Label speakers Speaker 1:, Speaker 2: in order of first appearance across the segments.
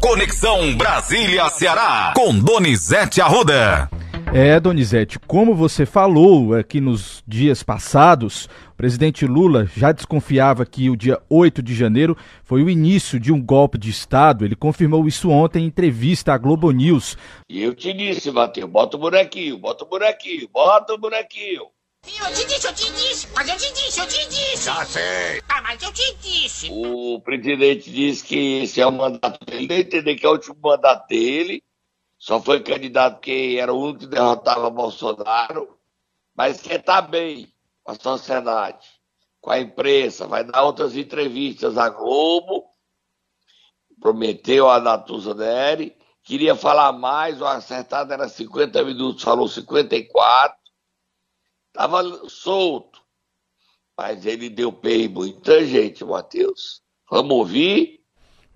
Speaker 1: Conexão Brasília-Ceará, com Donizete Arruda.
Speaker 2: É, Donizete, como você falou aqui nos dias passados, o presidente Lula já desconfiava que o dia 8 de janeiro foi o início de um golpe de Estado. Ele confirmou isso ontem em entrevista à Globo News.
Speaker 3: E eu te disse, Matheus, bota o bonequinho, bota o bonequinho, bota o bonequinho.
Speaker 4: Eu te disse, eu te disse, mas eu te disse, eu te disse.
Speaker 3: Já sei.
Speaker 4: Ah, mas eu te disse.
Speaker 3: O presidente disse que esse é o mandato dele, a entender que é o último mandato dele. Só foi candidato porque era o único que derrotava Bolsonaro, mas quer estar tá bem com a sociedade, com a imprensa, vai dar outras entrevistas. À Globo, prometeu a Natuza Neri, queria falar mais, o acertado era 50 minutos, falou 54, estava solto, mas ele deu bem muita gente, Matheus. Vamos ouvir?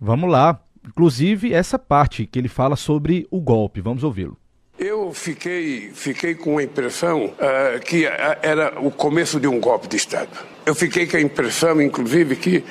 Speaker 2: Vamos lá inclusive essa parte que ele fala sobre o golpe. Vamos ouvi-lo.
Speaker 5: Eu fiquei, fiquei com a impressão uh, que era o começo de um golpe de Estado. Eu fiquei com a impressão, inclusive, que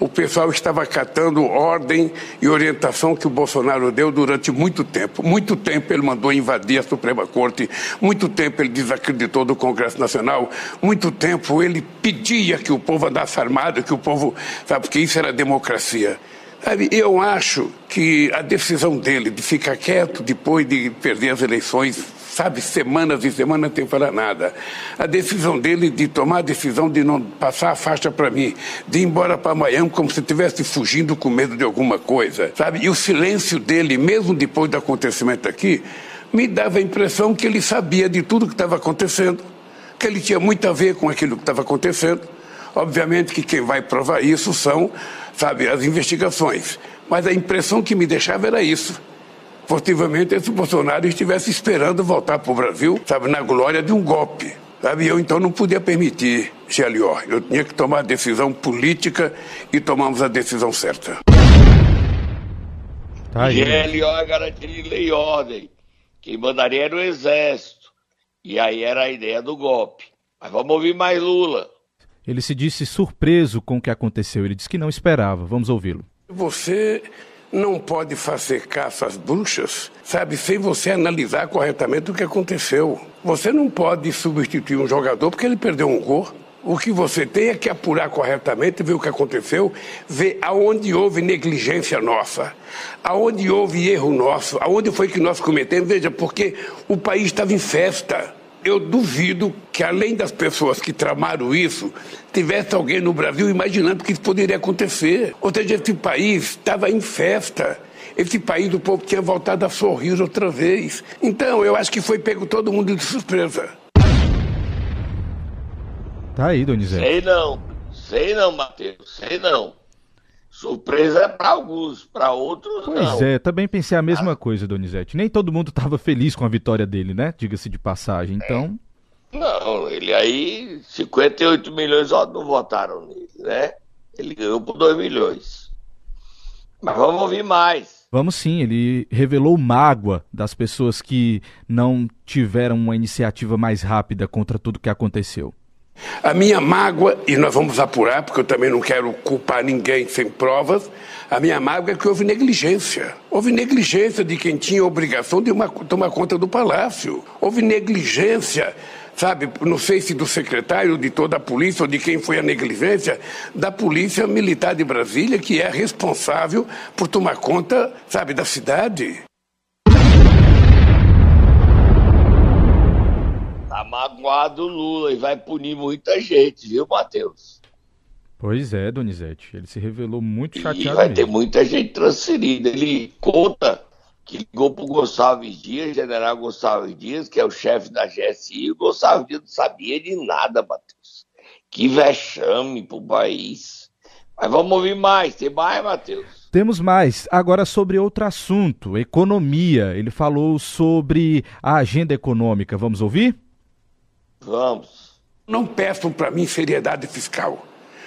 Speaker 5: o pessoal estava acatando ordem e orientação que o Bolsonaro deu durante muito tempo. Muito tempo ele mandou invadir a Suprema Corte, muito tempo ele desacreditou do Congresso Nacional, muito tempo ele pedia que o povo andasse armado, que o povo. Sabe, porque isso era democracia. Sabe, eu acho que a decisão dele de ficar quieto depois de perder as eleições, sabe, semanas e semanas sem falar nada, a decisão dele de tomar a decisão de não passar a faixa para mim, de ir embora para Miami como se estivesse fugindo com medo de alguma coisa, sabe, e o silêncio dele, mesmo depois do acontecimento aqui, me dava a impressão que ele sabia de tudo que estava acontecendo, que ele tinha muito a ver com aquilo que estava acontecendo. Obviamente que quem vai provar isso são sabe, as investigações. Mas a impressão que me deixava era isso. Possivelmente esse Bolsonaro estivesse esperando voltar para o Brasil, sabe, na glória de um golpe. Sabe, eu então não podia permitir, GLO. Eu tinha que tomar a decisão política e tomamos a decisão certa.
Speaker 3: Tá aí. GLO é garantia de lei e ordem. Quem mandaria era o Exército. E aí era a ideia do golpe. Mas vamos ouvir mais Lula.
Speaker 2: Ele se disse surpreso com o que aconteceu. Ele disse que não esperava. Vamos ouvi-lo.
Speaker 5: Você não pode fazer caça às bruxas, sabe, sem você analisar corretamente o que aconteceu. Você não pode substituir um jogador porque ele perdeu um gol. O que você tem é que apurar corretamente, ver o que aconteceu, ver aonde houve negligência nossa, aonde houve erro nosso, aonde foi que nós cometemos. Veja, porque o país estava em festa. Eu duvido que, além das pessoas que tramaram isso, tivesse alguém no Brasil imaginando que isso poderia acontecer. Ou seja, esse país estava em festa. Esse país, o povo tinha voltado a sorrir outra vez. Então, eu acho que foi pego todo mundo de surpresa.
Speaker 2: Tá aí, Donizete.
Speaker 3: Sei não. Sei não, Matheus. Sei não. Surpresa é para alguns, para outros
Speaker 2: pois
Speaker 3: não.
Speaker 2: Pois é, também pensei a mesma ah. coisa, Donizete. Nem todo mundo estava feliz com a vitória dele, né? Diga-se de passagem. Então.
Speaker 3: É. Não, ele aí, 58 milhões não votaram nele, né? Ele ganhou por 2 milhões. Mas vamos ouvir mais.
Speaker 2: Vamos sim, ele revelou mágoa das pessoas que não tiveram uma iniciativa mais rápida contra tudo que aconteceu.
Speaker 5: A minha mágoa, e nós vamos apurar, porque eu também não quero culpar ninguém sem provas, a minha mágoa é que houve negligência. Houve negligência de quem tinha obrigação de uma, tomar conta do palácio. Houve negligência, sabe, não sei se do secretário, de toda a polícia, ou de quem foi a negligência, da Polícia Militar de Brasília, que é responsável por tomar conta, sabe, da cidade.
Speaker 3: Magoado o Lula e vai punir muita gente, viu, Matheus?
Speaker 2: Pois é, Donizete. Ele se revelou muito chateado.
Speaker 3: E vai
Speaker 2: mesmo.
Speaker 3: ter muita gente transferida. Ele conta que ligou pro Gonçalves Dias, general Gonçalves Dias, que é o chefe da GSI, o Gonçalves Dias não sabia de nada, Matheus. Que vexame pro país. Mas vamos ouvir mais. Tem mais, Matheus?
Speaker 2: Temos mais. Agora sobre outro assunto, economia. Ele falou sobre a agenda econômica. Vamos ouvir?
Speaker 3: Vamos.
Speaker 5: Não peçam para mim seriedade fiscal.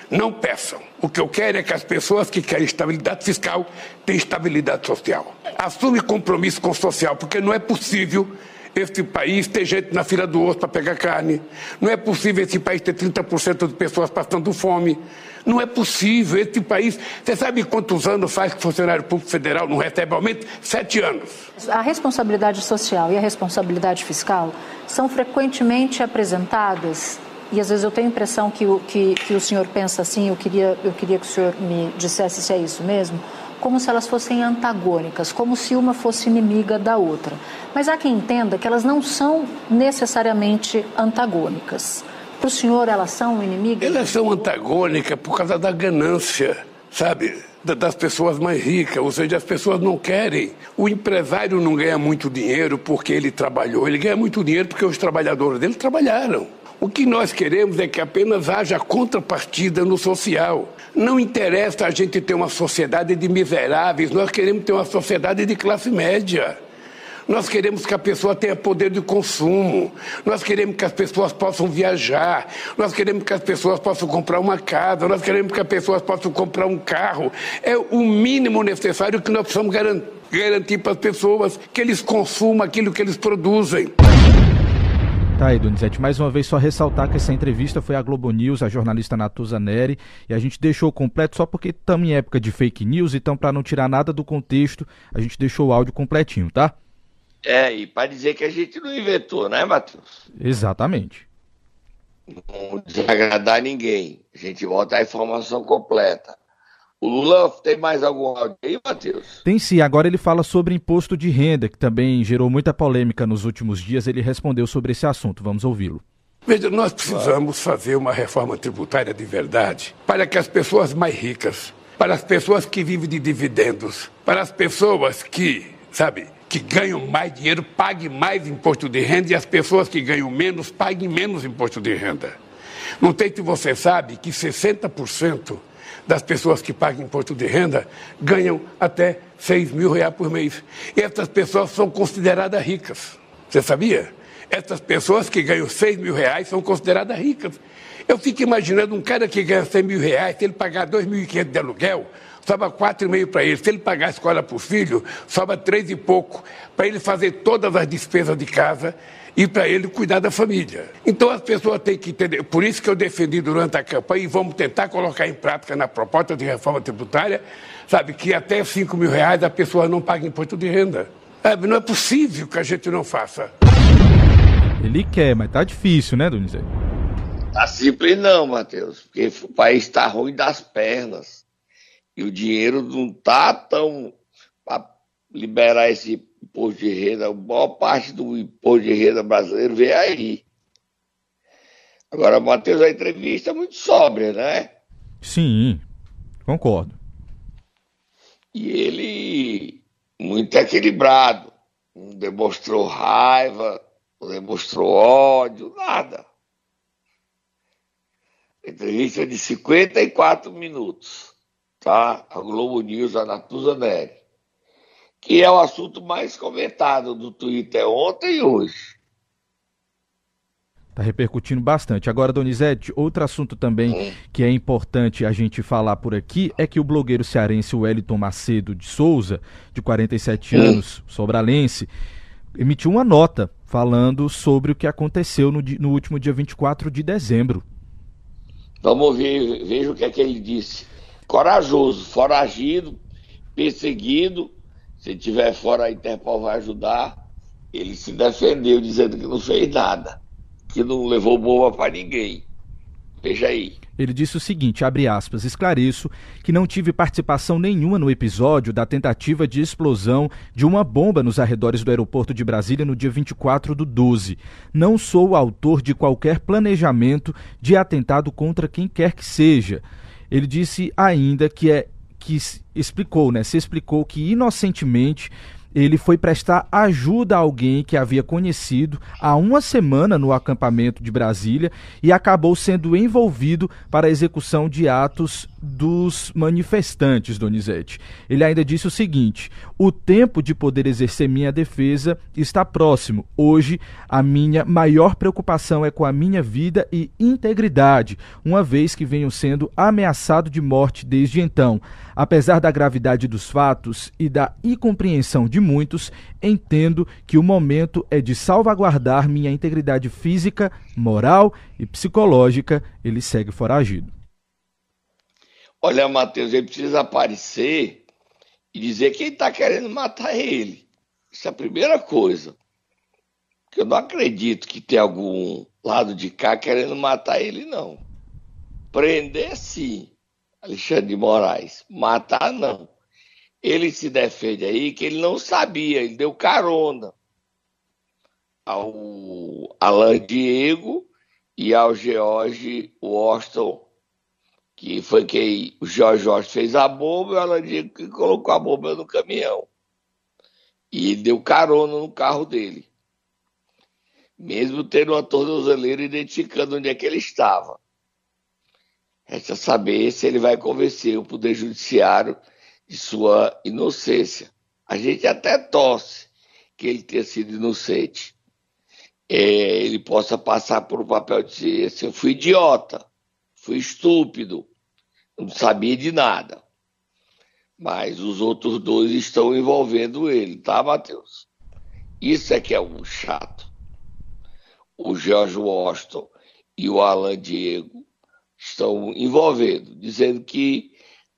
Speaker 5: Não peçam. O que eu quero é que as pessoas que querem estabilidade fiscal tenham estabilidade social. Assume compromisso com o social, porque não é possível este país ter gente na fila do osso para pegar carne. Não é possível esse país ter 30% de pessoas passando fome. Não é possível. Este país. Você sabe quantos anos faz que o funcionário público federal não recebe aumento? Sete anos.
Speaker 6: A responsabilidade social e a responsabilidade fiscal são frequentemente apresentadas. E às vezes eu tenho a impressão que o, que, que o senhor pensa assim, eu queria, eu queria que o senhor me dissesse se é isso mesmo como se elas fossem antagônicas, como se uma fosse inimiga da outra. Mas há quem entenda que elas não são necessariamente antagônicas. Para o senhor, elas são inimigas?
Speaker 5: Elas são antagônicas por causa da ganância, sabe? das pessoas mais ricas, ou seja, as pessoas não querem. O empresário não ganha muito dinheiro porque ele trabalhou, ele ganha muito dinheiro porque os trabalhadores dele trabalharam. O que nós queremos é que apenas haja contrapartida no social. Não interessa a gente ter uma sociedade de miseráveis, nós queremos ter uma sociedade de classe média. Nós queremos que a pessoa tenha poder de consumo. Nós queremos que as pessoas possam viajar. Nós queremos que as pessoas possam comprar uma casa. Nós queremos que as pessoas possam comprar um carro. É o mínimo necessário que nós precisamos garantir para as pessoas que eles consumam aquilo que eles produzem.
Speaker 2: Tá aí, Donizete. Mais uma vez, só ressaltar que essa entrevista foi a Globo News, a jornalista Natuza Neri, e a gente deixou completo só porque estamos em época de fake news, então, para não tirar nada do contexto, a gente deixou o áudio completinho, tá?
Speaker 3: É, e para dizer que a gente não inventou, né, Matheus?
Speaker 2: Exatamente.
Speaker 3: Não desagradar ninguém. A gente volta a informação completa. O Lula tem mais algum áudio aí, Matheus?
Speaker 2: Tem sim. Agora ele fala sobre imposto de renda, que também gerou muita polêmica nos últimos dias. Ele respondeu sobre esse assunto. Vamos ouvi-lo.
Speaker 5: Veja, nós precisamos fazer uma reforma tributária de verdade para que as pessoas mais ricas, para as pessoas que vivem de dividendos, para as pessoas que, sabe, que ganham mais dinheiro paguem mais imposto de renda e as pessoas que ganham menos paguem menos imposto de renda. Não sei se você sabe que 60% das pessoas que pagam imposto de renda ganham até 6 mil reais por mês. E essas pessoas são consideradas ricas. Você sabia? Essas pessoas que ganham 6 mil reais são consideradas ricas. Eu fico imaginando um cara que ganha 100 mil reais, se ele pagar 2.500 de aluguel, sobra 4,5 para ele. Se ele pagar a escola para o filho, sobra 3 e pouco. Para ele fazer todas as despesas de casa, e para ele cuidar da família. Então as pessoas têm que entender. Por isso que eu defendi durante a campanha e vamos tentar colocar em prática na proposta de reforma tributária, sabe, que até 5 mil reais a pessoa não paga imposto de renda. Sabe, não é possível que a gente não faça.
Speaker 2: Ele quer, mas tá difícil, né, Donizete?
Speaker 3: Tá simples não, Matheus, porque o país está ruim das pernas. E o dinheiro não tá tão para liberar esse imposto de renda, a maior parte do imposto de renda brasileiro vem aí. Agora, Matheus, a entrevista é muito sóbria, né?
Speaker 2: Sim, concordo.
Speaker 3: E ele muito equilibrado. Não demonstrou raiva, não demonstrou ódio, nada. Entrevista de 54 minutos, tá? A Globo News, a Natuza Neri que é o assunto mais comentado do Twitter ontem e hoje.
Speaker 2: Está repercutindo bastante. Agora, Donizete, outro assunto também que é importante a gente falar por aqui é que o blogueiro cearense Wellington Macedo de Souza, de 47 anos, sobralense, emitiu uma nota falando sobre o que aconteceu no, no último dia 24 de dezembro.
Speaker 3: Vamos ver, veja o que é que ele disse. Corajoso, foragido, perseguido, se tiver fora, a Interpol vai ajudar. Ele se defendeu dizendo que não fez nada, que não levou bomba para ninguém. Veja aí.
Speaker 2: Ele disse o seguinte, abre aspas, esclareço que não tive participação nenhuma no episódio da tentativa de explosão de uma bomba nos arredores do aeroporto de Brasília no dia 24 do 12. Não sou o autor de qualquer planejamento de atentado contra quem quer que seja. Ele disse ainda que é que explicou, né? Se explicou que inocentemente ele foi prestar ajuda a alguém que havia conhecido há uma semana no acampamento de Brasília e acabou sendo envolvido para a execução de atos dos manifestantes, Donizete. Ele ainda disse o seguinte: o tempo de poder exercer minha defesa está próximo. Hoje, a minha maior preocupação é com a minha vida e integridade, uma vez que venho sendo ameaçado de morte desde então. Apesar da gravidade dos fatos e da incompreensão de muitos, entendo que o momento é de salvaguardar minha integridade física, moral e psicológica. Ele segue foragido.
Speaker 3: Olha, Matheus, ele precisa aparecer e dizer quem está querendo matar ele. Isso é a primeira coisa. Porque eu não acredito que tem algum lado de cá querendo matar ele, não. Prender, sim, Alexandre de Moraes. Matar, não. Ele se defende aí que ele não sabia, ele deu carona ao Alan Diego e ao George Washington que foi quem o Jorge Jorge fez a bomba e o Alan Diego que colocou a bomba no caminhão. E deu carona no carro dele. Mesmo tendo uma tornozeleira identificando onde é que ele estava. Resta saber se ele vai convencer o Poder Judiciário de sua inocência. A gente até torce que ele tenha sido inocente. É, ele possa passar por um papel de ser assim, eu fui idiota, fui estúpido, não sabia de nada. Mas os outros dois estão envolvendo ele, tá, Matheus? Isso é que é um chato. O George Washington e o Alan Diego estão envolvendo, dizendo que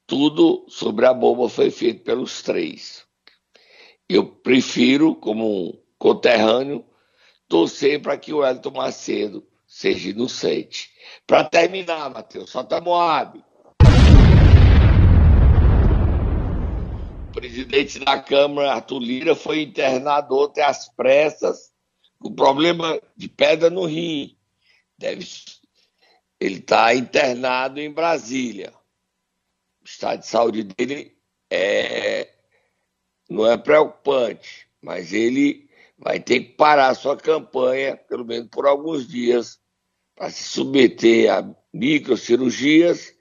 Speaker 3: tudo sobre a bomba foi feito pelos três. Eu prefiro, como um conterrâneo, torcer para que o Elton Macedo seja inocente. Para terminar, Matheus, solta Moab. presidente da Câmara, Arthur Lira, foi internado ontem às pressas com problema de pedra no rim. Deve, ele está internado em Brasília. Estado de saúde dele é, não é preocupante, mas ele vai ter que parar a sua campanha, pelo menos por alguns dias, para se submeter a microcirurgias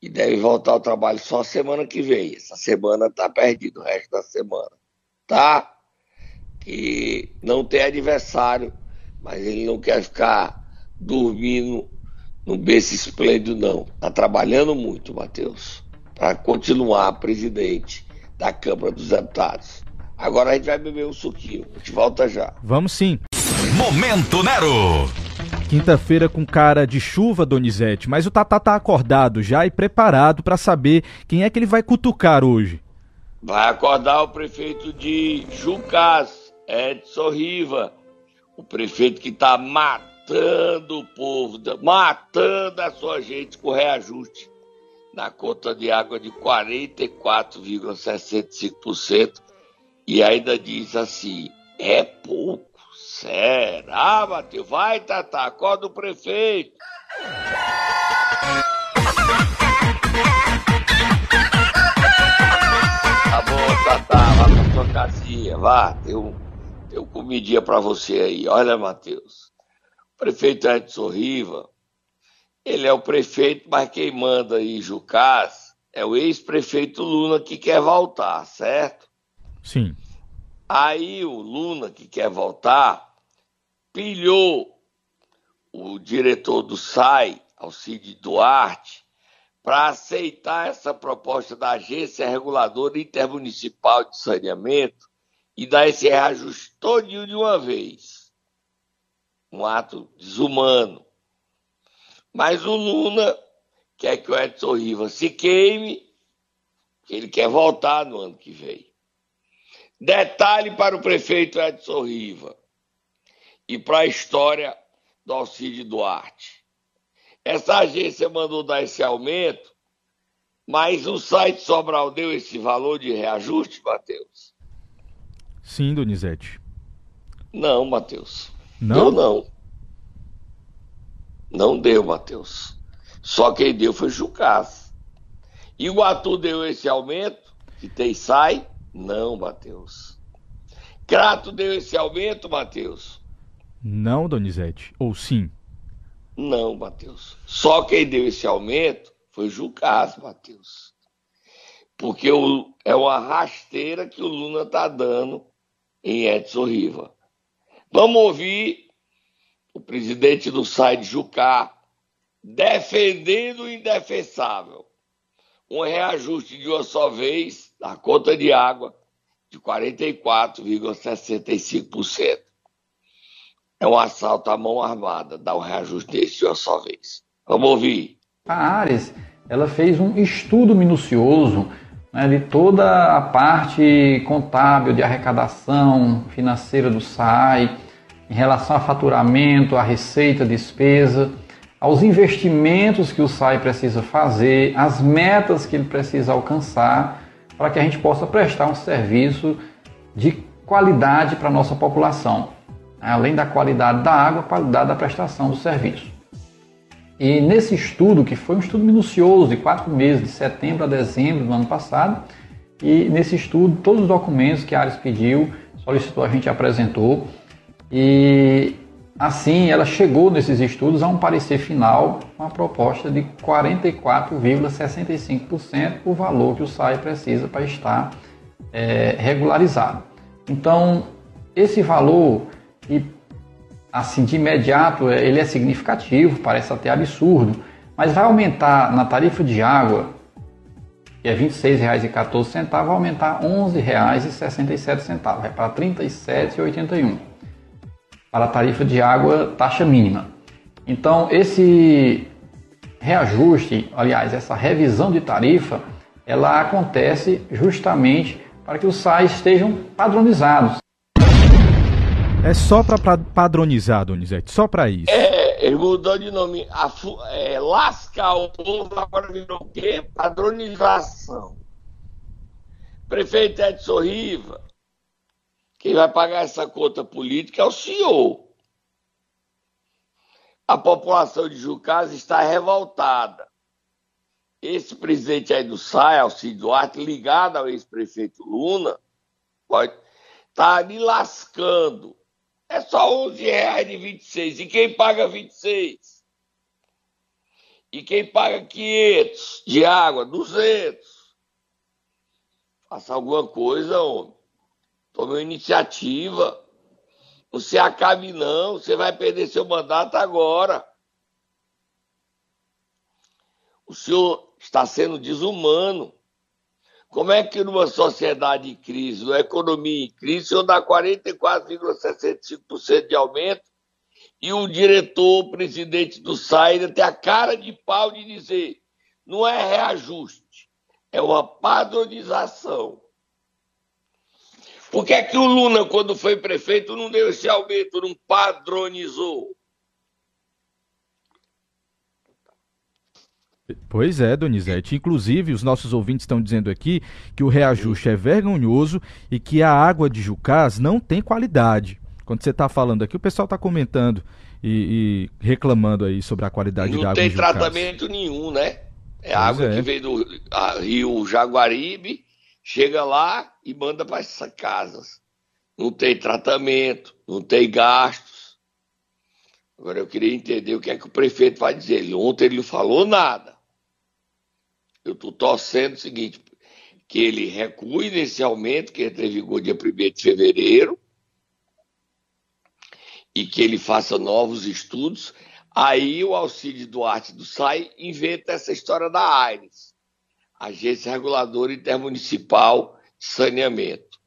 Speaker 3: e deve voltar ao trabalho só semana que vem. Essa semana tá perdido, o resto da semana. Tá? Que não tem adversário, mas ele não quer ficar dormindo no berço esplêndido, não. Tá trabalhando muito, Matheus, para continuar presidente da Câmara dos Deputados. Agora a gente vai beber um suquinho. A gente volta já.
Speaker 2: Vamos sim.
Speaker 1: Momento Nero.
Speaker 2: Quinta-feira com cara de chuva, Donizete, mas o Tatá tá acordado já e preparado para saber quem é que ele vai cutucar hoje.
Speaker 3: Vai acordar o prefeito de Jucás, Edson Riva, o prefeito que está matando o povo, matando a sua gente com reajuste na conta de água de 44,65% e ainda diz assim: é pouco. Será, Matheus? Vai, Tata, acorda o prefeito. Tá bom, Tata, vá pra sua casinha, vá. Tem um comidinha pra você aí. Olha, Matheus. O prefeito Edson Riva, ele é o prefeito, mas quem manda aí Jucás é o ex-prefeito Luna que quer voltar, certo?
Speaker 2: Sim.
Speaker 3: Aí o Luna que quer voltar pilhou o diretor do SAI, Alcide Duarte, para aceitar essa proposta da Agência Reguladora Intermunicipal de Saneamento e dar esse reajuste todinho de uma vez. Um ato desumano. Mas o Luna quer que o Edson Rivas se queime, que ele quer voltar no ano que vem. Detalhe para o prefeito Edson Riva e para a história do Alcide Duarte. Essa agência mandou dar esse aumento, mas o site Sobral deu esse valor de reajuste, Matheus?
Speaker 2: Sim, Donizete.
Speaker 3: Não, Matheus.
Speaker 2: Não?
Speaker 3: Não. Não deu, Matheus. Só quem deu foi Jucás. E o Atu deu esse aumento, que tem sai? Não, Matheus. Crato deu esse aumento, Matheus?
Speaker 2: Não, Donizete. Ou sim?
Speaker 3: Não, Matheus. Só quem deu esse aumento foi Jucás, Matheus. Porque o, é uma rasteira que o Luna está dando em Edson Riva. Vamos ouvir o presidente do site Jucá defendendo o indefensável. Um reajuste de uma só vez na conta de água de 44,65%. É um assalto à mão armada, dar um reajuste desse de uma só vez. Vamos ouvir.
Speaker 7: A Ares, ela fez um estudo minucioso né, de toda a parte contábil de arrecadação financeira do SAI, em relação a faturamento, a receita, despesa, aos investimentos que o SAI precisa fazer, as metas que ele precisa alcançar, para que a gente possa prestar um serviço de qualidade para a nossa população. Além da qualidade da água, a qualidade da prestação do serviço. E nesse estudo, que foi um estudo minucioso de quatro meses, de setembro a dezembro do ano passado, e nesse estudo, todos os documentos que a Ares pediu, solicitou, a gente apresentou. E assim, ela chegou nesses estudos a um parecer final, uma proposta de 44,65% o valor que o SAI precisa para estar é, regularizado. Então, esse valor, e assim de imediato, é, ele é significativo, parece até absurdo, mas vai aumentar na tarifa de água, que é R$ 26,14, vai aumentar R$ 11,67, vai para R$ 37,81 para a tarifa de água taxa mínima. Então, esse reajuste, aliás, essa revisão de tarifa, ela acontece justamente para que os SAIs estejam padronizados.
Speaker 2: É só para padronizar, Donizete, só para isso.
Speaker 3: É, ele mudou de nome. A, é, lascar o povo agora virou o quê? Padronização. Prefeito Edson Riva, quem vai pagar essa conta política é o senhor. A população de Jucás está revoltada. Esse presidente aí do SAI, Alcide Duarte, ligado ao ex-prefeito Luna, pode estar tá ali lascando. É só 11 reais de 26. E quem paga 26? E quem paga 500 de água? 200. Faça alguma coisa, homem. Tome iniciativa. Você acabe não, você vai perder seu mandato agora. O senhor está sendo desumano. Como é que numa sociedade em crise, numa economia em crise, o senhor dá 44,65% de aumento e o diretor, o presidente do SAI, tem a cara de pau de dizer não é reajuste, é uma padronização. Por que é que o Lula, quando foi prefeito, não deu esse aumento, não padronizou?
Speaker 2: Pois é, Donizete. Inclusive, os nossos ouvintes estão dizendo aqui que o reajuste é vergonhoso e que a água de Jucás não tem qualidade. Quando você está falando aqui, o pessoal está comentando e, e, reclamando aí sobre a qualidade
Speaker 3: não
Speaker 2: da água
Speaker 3: Não tem tratamento nenhum, né? É pois água é. que vem do rio Jaguaribe chega lá e manda para essas casas. Não tem tratamento, não tem gastos. Agora eu queria entender o que é que o prefeito vai dizer. Ele, ontem ele não falou nada. Eu estou torcendo o seguinte, que ele recue nesse aumento que entra em vigor dia 1 de fevereiro e que ele faça novos estudos. Aí o Auxílio Duarte do SAI inventa essa história da AIRES Agência Reguladora Intermunicipal Saneamento.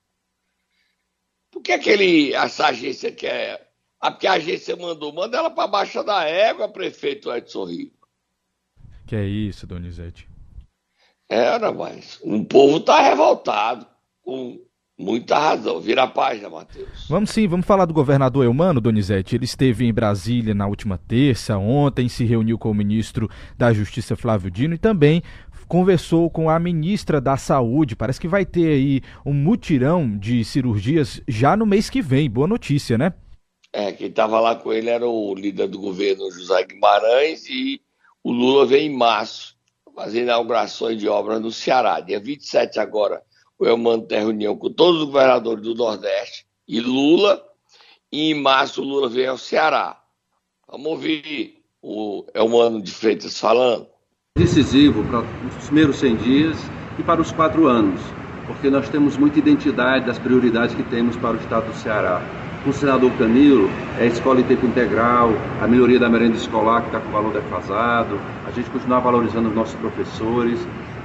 Speaker 3: Por que aquele, essa agência quer? Ah, porque a agência mandou, manda ela para baixo da égua, prefeito Edson Riva.
Speaker 2: Que é isso, Donizete?
Speaker 3: Era, mas o povo está revoltado, com muita razão. Vira a página, Matheus.
Speaker 2: Vamos sim, vamos falar do governador Eumano, Donizete. Ele esteve em Brasília na última terça, ontem se reuniu com o ministro da Justiça, Flávio Dino, e também conversou com a ministra da Saúde. Parece que vai ter aí um mutirão de cirurgias já no mês que vem. Boa notícia, né?
Speaker 3: É, quem estava lá com ele era o líder do governo, José Guimarães, e o Lula vem em março fazer inaugurações de obras no Ceará. Dia 27 agora, o Elmano tem reunião com todos os governadores do Nordeste e Lula, e em março o Lula vem ao Ceará. Vamos ouvir o Elmano de Freitas falando
Speaker 8: decisivo para os primeiros 100 dias e para os quatro anos, porque nós temos muita identidade das prioridades que temos para o Estado do Ceará. Com o senador Camilo, é a escola em tempo integral, a melhoria da merenda escolar que está com valor defasado, a gente continuar valorizando os nossos professores.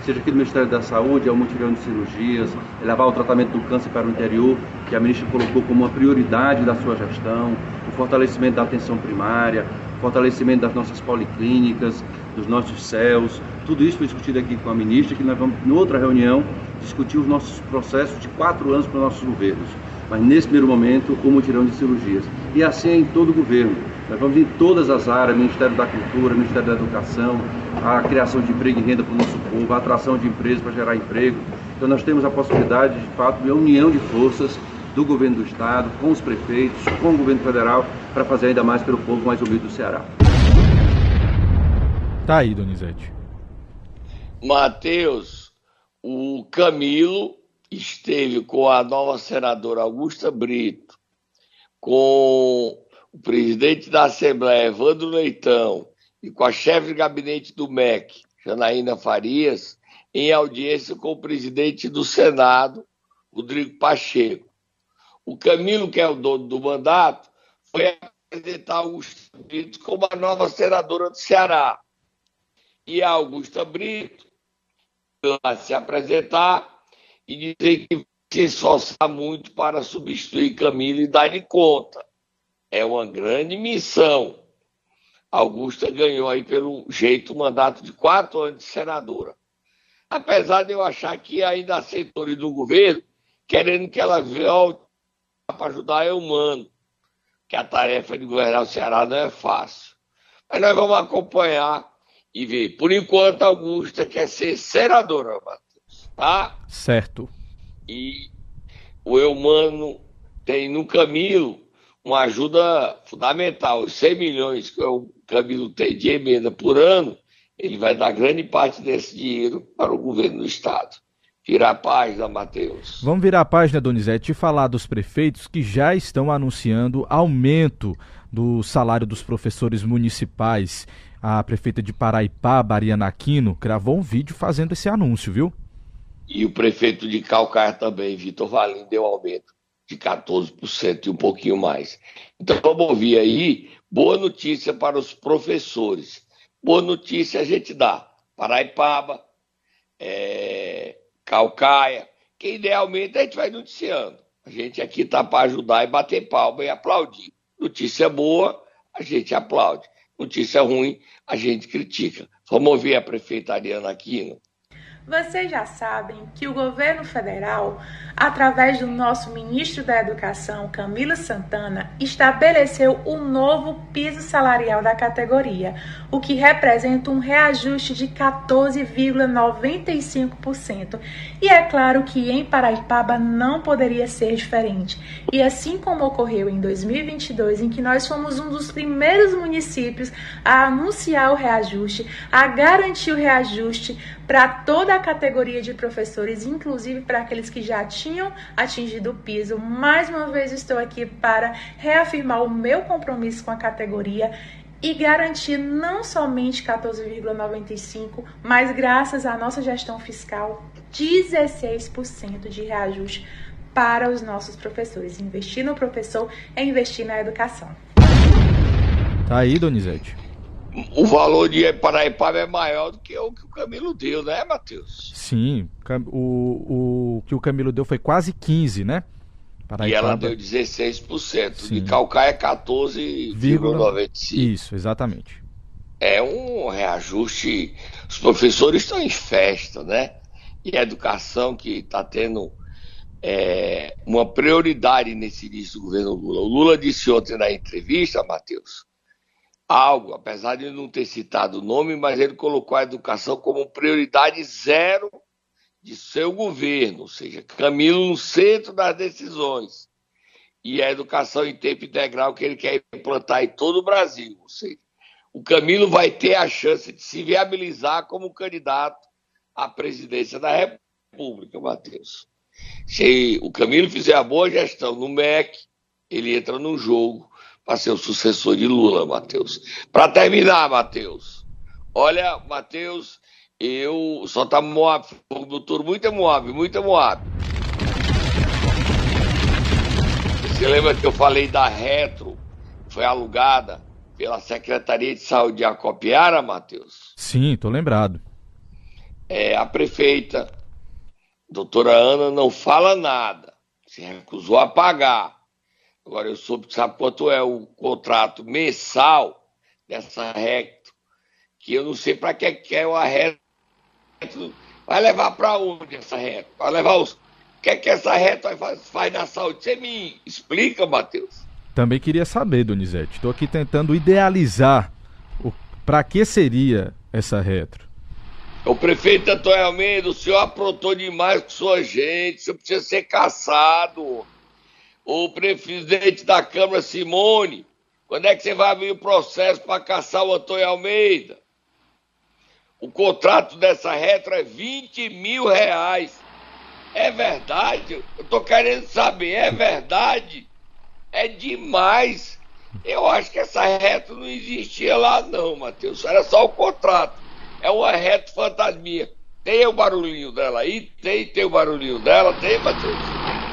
Speaker 8: seja aqui no Ministério da Saúde, é o mutirão de cirurgias, é levar o tratamento do câncer para o interior, que a ministra colocou como uma prioridade da sua gestão, o fortalecimento da atenção primária, o fortalecimento das nossas policlínicas, dos nossos céus. Tudo isso foi discutido aqui com a ministra, que nós vamos, em outra reunião, discutir os nossos processos de quatro anos para os nossos governos. Mas nesse primeiro momento, o mutirão de cirurgias. E assim é em todo o governo. Nós vamos em todas as áreas, Ministério da Cultura, Ministério da Educação, a criação de emprego e renda para o nosso povo, a atração de empresas para gerar emprego. Então nós temos a possibilidade, de fato, de união de forças do governo do Estado, com os prefeitos, com o governo federal, para fazer ainda mais pelo povo mais humilde do Ceará.
Speaker 2: Tá aí, Donizete.
Speaker 3: Matheus, o Camilo esteve com a nova senadora Augusta Brito, com o presidente da Assembleia, Evandro Leitão, e com a chefe de gabinete do MEC, Janaína Farias, em audiência com o presidente do Senado, Rodrigo Pacheco. O Camilo, que é o dono do mandato, foi apresentar Augusta Brito como a nova senadora do Ceará. E a Augusta Brito vai se apresentar e dizer que se esforçar muito para substituir Camilo e dar-lhe conta. É uma grande missão. Augusta ganhou aí, pelo jeito, o mandato de quatro anos de senadora. Apesar de eu achar que ainda há setores do governo querendo que ela volte para ajudar é humano, que a tarefa de governar o Ceará não é fácil. Mas nós vamos acompanhar e ver. Por enquanto, Augusta quer ser senadora, Matheus, tá?
Speaker 2: Certo.
Speaker 3: E o Eumano tem no Camilo uma ajuda fundamental. Os 100 milhões que o Camilo tem de emenda por ano, ele vai dar grande parte desse dinheiro para o governo do Estado. Virar a página, Matheus.
Speaker 2: Vamos virar a página, Donizete, e falar dos prefeitos que já estão anunciando aumento do salário dos professores municipais. A prefeita de Paraipá, Bariana Aquino, gravou um vídeo fazendo esse anúncio, viu?
Speaker 3: E o prefeito de Calcaia também, Vitor Valim, deu aumento de 14% e um pouquinho mais. Então vamos ouvir aí, boa notícia para os professores. Boa notícia a gente dá. Paraipaba, é, Calcaia, que idealmente a gente vai noticiando. A gente aqui está para ajudar e bater palma e aplaudir. Notícia boa, a gente aplaude. Notícia ruim, a gente critica. Vamos ouvir a prefeita Ariana Aquino.
Speaker 9: Vocês já sabem que o governo federal, através do nosso ministro da Educação, Camila Santana, estabeleceu o um novo piso salarial da categoria, o que representa um reajuste de 14,95%. E é claro que em Paraipaba não poderia ser diferente. E assim como ocorreu em 2022, em que nós fomos um dos primeiros municípios a anunciar o reajuste, a garantir o reajuste para toda a categoria de professores, inclusive para aqueles que já tinham atingido o piso. Mais uma vez estou aqui para reafirmar o meu compromisso com a categoria e garantir não somente 14,95, mas graças à nossa gestão fiscal, 16% de reajuste para os nossos professores. Investir no professor é investir na educação.
Speaker 2: Tá aí, Donizete
Speaker 3: o valor de Paraipaba é maior do que o que o Camilo deu, né, Matheus?
Speaker 2: Sim, o, o que o Camilo deu foi quase 15, né?
Speaker 3: Paraipaba... E ela deu 16%, Sim. de Calcaia 14,95%.
Speaker 2: Isso, exatamente.
Speaker 3: É um reajuste. Os professores estão em festa, né? E a educação que está tendo é, uma prioridade nesse início do governo Lula. O Lula disse ontem na entrevista, Matheus, algo, apesar de não ter citado o nome, mas ele colocou a educação como prioridade zero de seu governo, ou seja, Camilo no centro das decisões. E a educação em tempo integral que ele quer implantar em todo o Brasil. Ou seja, o Camilo vai ter a chance de se viabilizar como candidato à presidência da República, Matheus. Se o Camilo fizer a boa gestão no MEC, ele entra no jogo para ser o sucessor de Lula, Matheus. Para terminar, Matheus, olha, Matheus, eu só tá Moab, fogo do turno, muita Moab, muita Moab. Você lembra que eu falei da Retro, foi alugada pela Secretaria de Saúde de Acopiara, Matheus?
Speaker 2: Sim, tô lembrado.
Speaker 3: é, a prefeita, doutora Ana, não fala nada, se recusou a pagar. Agora eu soube, sabe quanto é o contrato mensal dessa reto, que eu não sei para que é uma reto. Vai levar para onde essa reto? Vai levar os. O que é que essa reto faz, faz na saúde? Você me explica, Matheus.
Speaker 2: Também queria saber, Donizete. Estou aqui tentando idealizar o... para que seria essa retro.
Speaker 3: O prefeito Antônio Almeida, o senhor aprontou demais com sua gente, o senhor precisa ser caçado. O presidente da Câmara, Simone, quando é que você vai abrir o processo para caçar o Antônio Almeida? O contrato dessa retro é 20 mil reais. É verdade? Eu estou querendo saber, é verdade? É demais. Eu acho que essa retro não existia lá não, Matheus. Era só o contrato é uma reta fantasminha. Tem o barulhinho dela aí? Tem, tem o barulhinho dela? Tem, Matheus?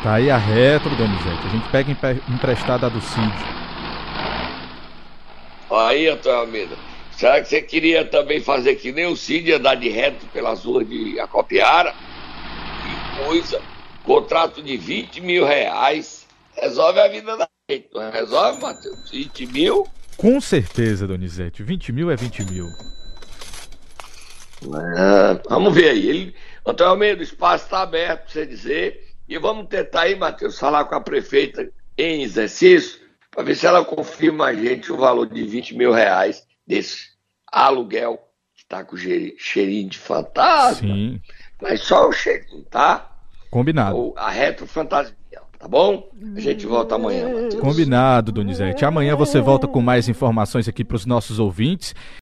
Speaker 2: Tá aí a retro, Donizete. A gente pega emprestada do Cid.
Speaker 3: Aí, Antônio Almeida. Será que você queria também fazer que nem o Cid andar de reto pelas ruas de Acopiara? Que coisa! Contrato de 20 mil reais. Resolve a vida da gente. Não resolve, Matheus? 20 mil?
Speaker 2: Com certeza, Donizete. 20 mil é 20 mil.
Speaker 3: É, vamos ver aí. Ele, Antônio Almeida, o espaço está aberto para você dizer. E vamos tentar aí, Matheus, falar com a prefeita em exercício, para ver se ela confirma a gente o valor de 20 mil reais desse aluguel que está com cheirinho de fantasma. Sim. Mas só o cheirinho, tá?
Speaker 2: Combinado.
Speaker 3: Ou a retro fantasma. Tá bom? A gente volta amanhã, Matheus.
Speaker 2: Combinado, Donizete. Amanhã você volta com mais informações aqui para os nossos ouvintes.